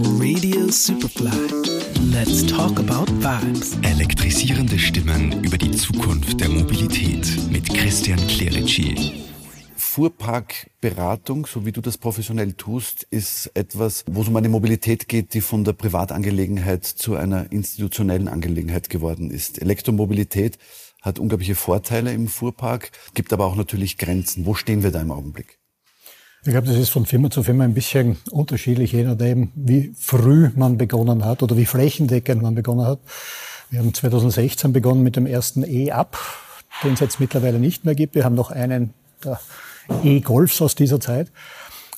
Radio Superfly. Let's talk about vibes. Elektrisierende Stimmen über die Zukunft der Mobilität mit Christian Clerici. Fuhrparkberatung, so wie du das professionell tust, ist etwas, wo es um eine Mobilität geht, die von der Privatangelegenheit zu einer institutionellen Angelegenheit geworden ist. Elektromobilität hat unglaubliche Vorteile im Fuhrpark, gibt aber auch natürlich Grenzen. Wo stehen wir da im Augenblick? Ich glaube, das ist von Firma zu Firma ein bisschen unterschiedlich, je nachdem, wie früh man begonnen hat oder wie flächendeckend man begonnen hat. Wir haben 2016 begonnen mit dem ersten E-Up, den es jetzt mittlerweile nicht mehr gibt. Wir haben noch einen E-Golfs aus dieser Zeit.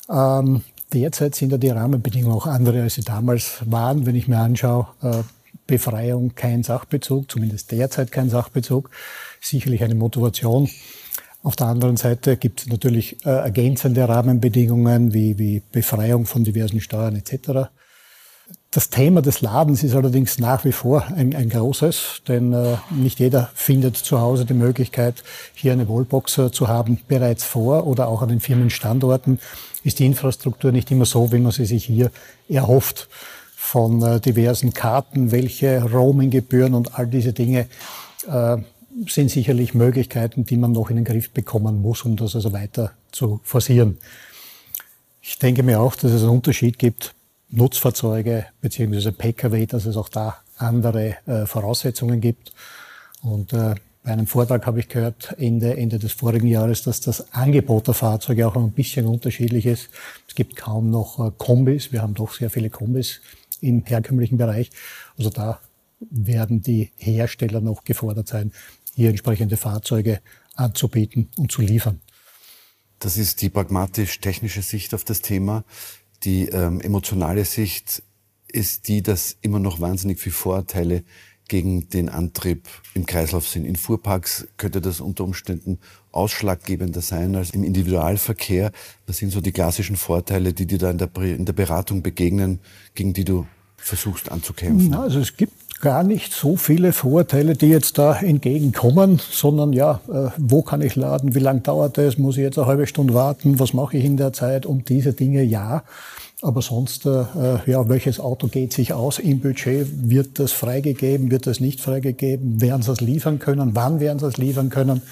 Ähm, derzeit sind ja die Rahmenbedingungen auch andere, als sie damals waren. Wenn ich mir anschaue, äh, Befreiung kein Sachbezug, zumindest derzeit kein Sachbezug, sicherlich eine Motivation. Auf der anderen Seite gibt es natürlich äh, ergänzende Rahmenbedingungen wie, wie Befreiung von diversen Steuern etc. Das Thema des Ladens ist allerdings nach wie vor ein, ein großes, denn äh, nicht jeder findet zu Hause die Möglichkeit, hier eine Wallbox äh, zu haben bereits vor oder auch an den Firmenstandorten ist die Infrastruktur nicht immer so, wie man sie sich hier erhofft von äh, diversen Karten, welche Roaminggebühren und all diese Dinge äh, sind sicherlich Möglichkeiten, die man noch in den Griff bekommen muss, um das also weiter zu forcieren. Ich denke mir auch, dass es einen Unterschied gibt, Nutzfahrzeuge beziehungsweise Pkw, dass es auch da andere äh, Voraussetzungen gibt. Und äh, bei einem Vortrag habe ich gehört, Ende, Ende des vorigen Jahres, dass das Angebot der Fahrzeuge auch ein bisschen unterschiedlich ist. Es gibt kaum noch äh, Kombis. Wir haben doch sehr viele Kombis im herkömmlichen Bereich. Also da werden die Hersteller noch gefordert sein, hier entsprechende Fahrzeuge anzubieten und zu liefern. Das ist die pragmatisch-technische Sicht auf das Thema. Die ähm, emotionale Sicht ist die, dass immer noch wahnsinnig viele Vorteile gegen den Antrieb im Kreislauf sind. In Fuhrparks könnte das unter Umständen ausschlaggebender sein als im Individualverkehr. Was sind so die klassischen Vorteile, die dir da in der, in der Beratung begegnen, gegen die du versuchst anzukämpfen? Also es gibt gar nicht so viele Vorteile, die jetzt da entgegenkommen, sondern ja, äh, wo kann ich laden, wie lange dauert es, muss ich jetzt eine halbe Stunde warten, was mache ich in der Zeit, um diese Dinge ja. Aber sonst, äh, ja, welches Auto geht sich aus im Budget? Wird das freigegeben? Wird das nicht freigegeben? Werden sie es liefern können? Wann werden sie es liefern können?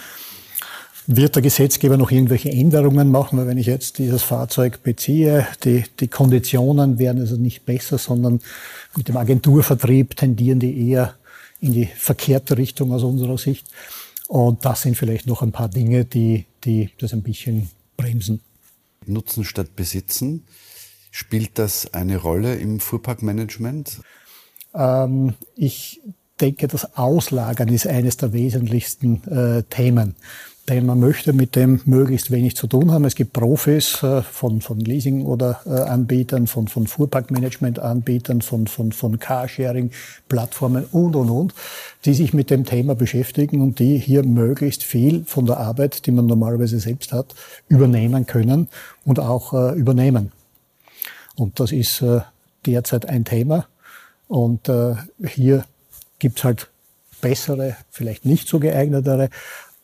Wird der Gesetzgeber noch irgendwelche Änderungen machen? Weil wenn ich jetzt dieses Fahrzeug beziehe, die, die Konditionen werden also nicht besser, sondern mit dem Agenturvertrieb tendieren die eher in die verkehrte Richtung aus unserer Sicht. Und das sind vielleicht noch ein paar Dinge, die, die das ein bisschen bremsen. Nutzen statt Besitzen. Spielt das eine Rolle im Fuhrparkmanagement? Ähm, ich denke, das Auslagern ist eines der wesentlichsten äh, Themen denn man möchte mit dem möglichst wenig zu tun haben. Es gibt Profis äh, von, von Leasing- oder äh, Anbietern, von, von Fuhrparkmanagement-Anbietern, von, von, von Carsharing-Plattformen und, und, und, die sich mit dem Thema beschäftigen und die hier möglichst viel von der Arbeit, die man normalerweise selbst hat, übernehmen können und auch äh, übernehmen. Und das ist äh, derzeit ein Thema. Und äh, hier gibt's halt bessere, vielleicht nicht so geeignetere,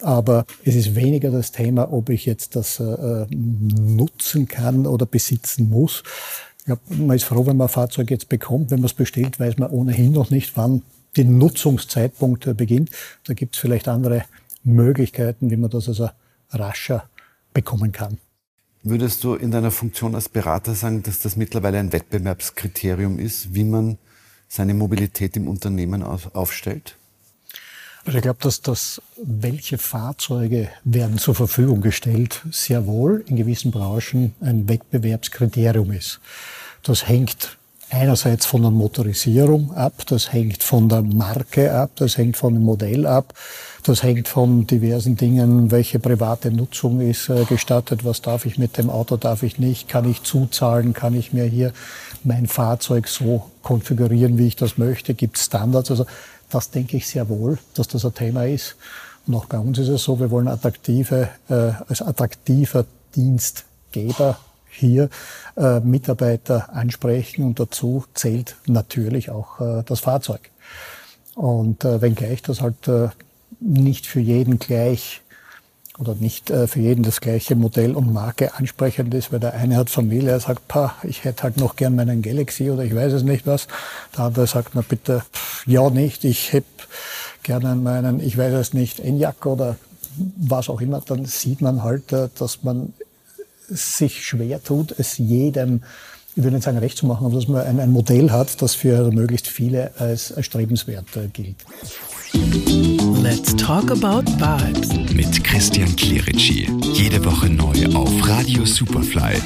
aber es ist weniger das Thema, ob ich jetzt das äh, nutzen kann oder besitzen muss. Ich glaube, man ist froh, wenn man ein Fahrzeug jetzt bekommt. Wenn man es bestellt, weiß man ohnehin noch nicht, wann die Nutzungszeitpunkt äh, beginnt. Da gibt es vielleicht andere Möglichkeiten, wie man das also rascher bekommen kann. Würdest du in deiner Funktion als Berater sagen, dass das mittlerweile ein Wettbewerbskriterium ist, wie man seine Mobilität im Unternehmen aufstellt? Also ich glaube, dass das, welche Fahrzeuge werden zur Verfügung gestellt, sehr wohl in gewissen Branchen ein Wettbewerbskriterium ist. Das hängt einerseits von der Motorisierung ab, das hängt von der Marke ab, das hängt von dem Modell ab, das hängt von diversen Dingen, welche private Nutzung ist äh, gestattet, was darf ich mit dem Auto, darf ich nicht, kann ich zuzahlen, kann ich mir hier mein Fahrzeug so konfigurieren, wie ich das möchte, gibt Standards. Also das denke ich sehr wohl, dass das ein Thema ist. Und auch bei uns ist es so, wir wollen attraktive, äh, als attraktiver Dienstgeber hier äh, Mitarbeiter ansprechen und dazu zählt natürlich auch äh, das Fahrzeug. Und äh, wenngleich das halt äh, nicht für jeden gleich oder nicht äh, für jeden das gleiche Modell und Marke ansprechend ist, weil der eine hat Familie, er sagt, pa, ich hätte halt noch gern meinen Galaxy oder ich weiß es nicht was. Der andere sagt, na bitte, ja nicht, ich hätte gerne meinen, ich weiß es nicht, Enyaq oder was auch immer. Dann sieht man halt, äh, dass man sich schwer tut, es jedem ich würde nicht sagen recht zu machen, aber dass man ein, ein Modell hat, das für möglichst viele als erstrebenswert äh, gilt. Let's talk about vibes. Mit Christian Clerici. Jede Woche neu auf Radio Superfly